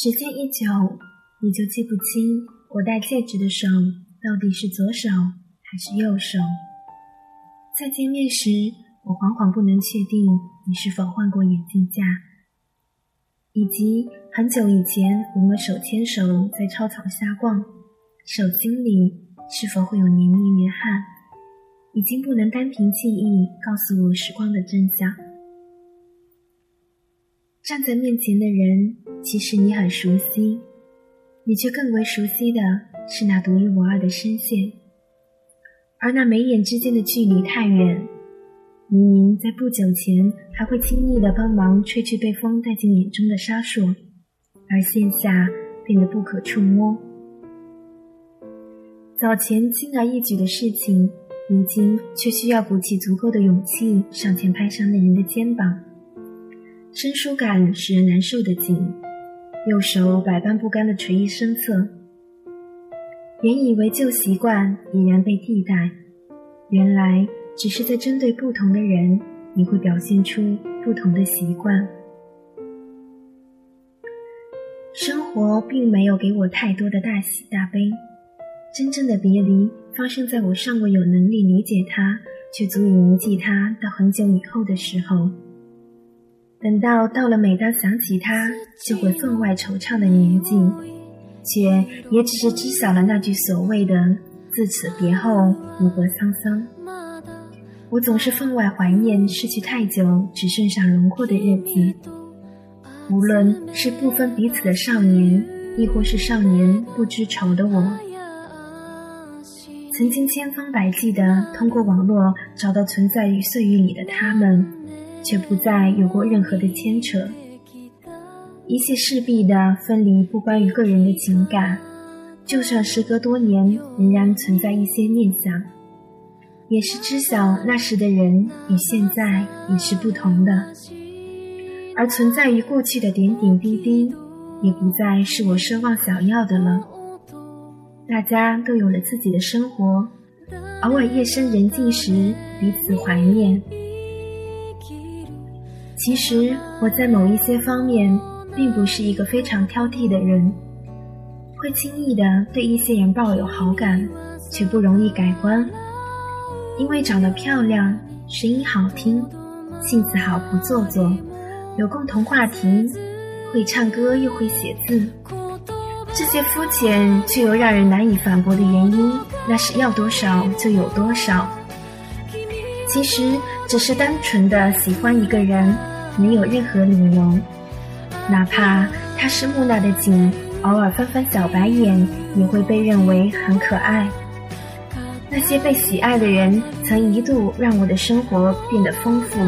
时间一久，你就记不清我戴戒指的手到底是左手还是右手。再见面时，我惶惶不能确定你是否换过眼镜架，以及很久以前我们手牵手在操场瞎逛，手心里是否会有黏腻黏汗，已经不能单凭记忆告诉我时光的真相。站在面前的人，其实你很熟悉，你却更为熟悉的是那独一无二的声线。而那眉眼之间的距离太远，明明在不久前还会轻易的帮忙吹去被风带进眼中的沙数，而现下变得不可触摸。早前轻而易举的事情，如今却需要鼓起足够的勇气上前拍上那人的肩膀。生疏感使人难受的紧，右手百般不甘的垂于身侧。原以为旧习惯已然被替代，原来只是在针对不同的人，你会表现出不同的习惯。生活并没有给我太多的大喜大悲，真正的别离发生在我尚未有能力理解他，却足以铭记他到很久以后的时候。等到到了每当想起他就会分外惆怅的年纪，却也只是知晓了那句所谓的“自此别后，无何沧桑”。我总是分外怀念失去太久只剩下轮廓的日子，无论是不分彼此的少年，亦或是少年不知愁的我，曾经千方百计地通过网络找到存在于岁月里的他们。却不再有过任何的牵扯，一切势必的分离不关于个人的情感，就算时隔多年，仍然存在一些念想，也是知晓那时的人与现在已是不同的，而存在于过去的点点滴滴，也不再是我奢望想要的了。大家都有了自己的生活，偶尔夜深人静时，彼此怀念。其实我在某一些方面并不是一个非常挑剔的人，会轻易的对一些人抱有好感，却不容易改观。因为长得漂亮、声音好听、性子好不做作、有共同话题、会唱歌又会写字，这些肤浅却又让人难以反驳的原因，那是要多少就有多少。其实只是单纯的喜欢一个人，没有任何理由。哪怕他是木讷的景，偶尔翻翻小白眼，也会被认为很可爱。那些被喜爱的人，曾一度让我的生活变得丰富。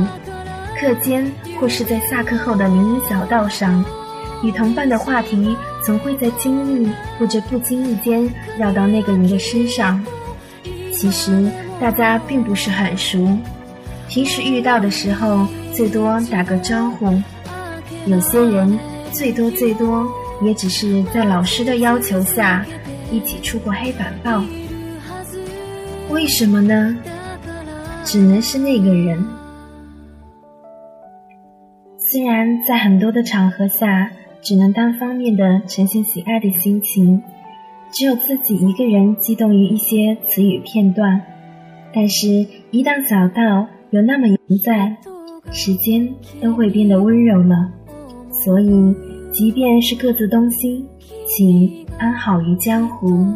课间或是在下课后的林荫小道上，与同伴的话题总会在经意或者不经意间绕到那个人的身上。其实。大家并不是很熟，平时遇到的时候最多打个招呼。有些人最多最多也只是在老师的要求下一起出过黑板报。为什么呢？只能是那个人。虽然在很多的场合下只能单方面的呈现喜爱的心情，只有自己一个人激动于一些词语片段。但是，一旦找到有那么人在，时间都会变得温柔了。所以，即便是各自东西，请安好于江湖。